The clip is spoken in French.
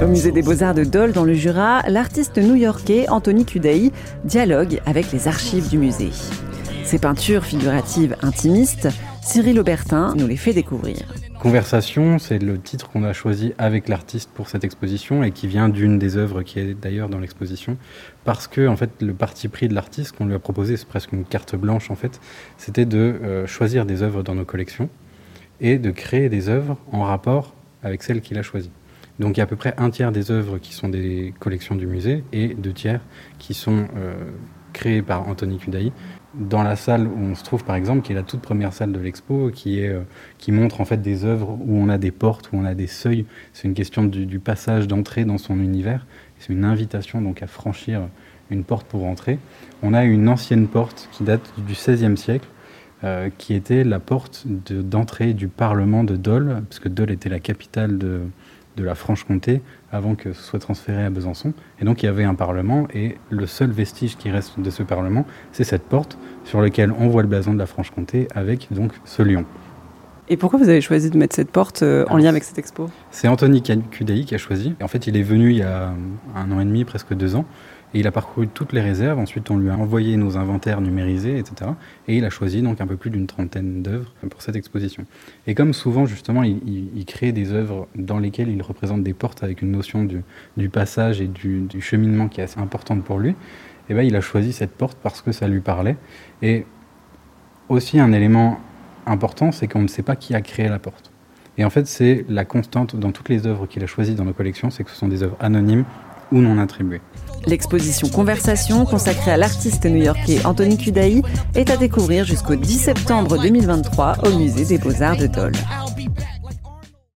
Au musée des Beaux-Arts de Dole, dans le Jura, l'artiste new-yorkais Anthony Kudai dialogue avec les archives du musée. Ses peintures figuratives intimistes, Cyril Aubertin nous les fait découvrir. Conversation, c'est le titre qu'on a choisi avec l'artiste pour cette exposition et qui vient d'une des œuvres qui est d'ailleurs dans l'exposition. Parce que, en fait, le parti pris de l'artiste qu'on lui a proposé, c'est presque une carte blanche en fait, c'était de euh, choisir des œuvres dans nos collections et de créer des œuvres en rapport avec celles qu'il a choisies. Donc il y a à peu près un tiers des œuvres qui sont des collections du musée et deux tiers qui sont euh, créées par Anthony Kudai. Dans la salle où on se trouve par exemple, qui est la toute première salle de l'expo, qui, euh, qui montre en fait des œuvres où on a des portes, où on a des seuils. C'est une question du, du passage d'entrée dans son univers. C'est une invitation donc à franchir une porte pour entrer. On a une ancienne porte qui date du XVIe siècle, euh, qui était la porte d'entrée du Parlement de Dole, puisque Dole était la capitale de, de la Franche-Comté avant que ce soit transféré à Besançon. Et donc il y avait un parlement et le seul vestige qui reste de ce parlement, c'est cette porte sur laquelle on voit le blason de la Franche-Comté avec donc ce lion. Et pourquoi vous avez choisi de mettre cette porte euh, en lien avec cette expo? C'est Anthony Kudai qui a choisi. En fait, il est venu il y a un an et demi, presque deux ans, et il a parcouru toutes les réserves. Ensuite, on lui a envoyé nos inventaires numérisés, etc. Et il a choisi donc un peu plus d'une trentaine d'œuvres pour cette exposition. Et comme souvent, justement, il, crée des œuvres dans lesquelles il représente des portes avec une notion du, passage et du, du, cheminement qui est assez importante pour lui, et ben, il a choisi cette porte parce que ça lui parlait. Et aussi un élément important, c'est qu'on ne sait pas qui a créé la porte. Et en fait, c'est la constante dans toutes les œuvres qu'il a choisies dans nos collections, c'est que ce sont des œuvres anonymes ou non attribuées. L'exposition Conversation, consacrée à l'artiste new-yorkais Anthony Kudai, est à découvrir jusqu'au 10 septembre 2023 au musée des Beaux-Arts de Dole.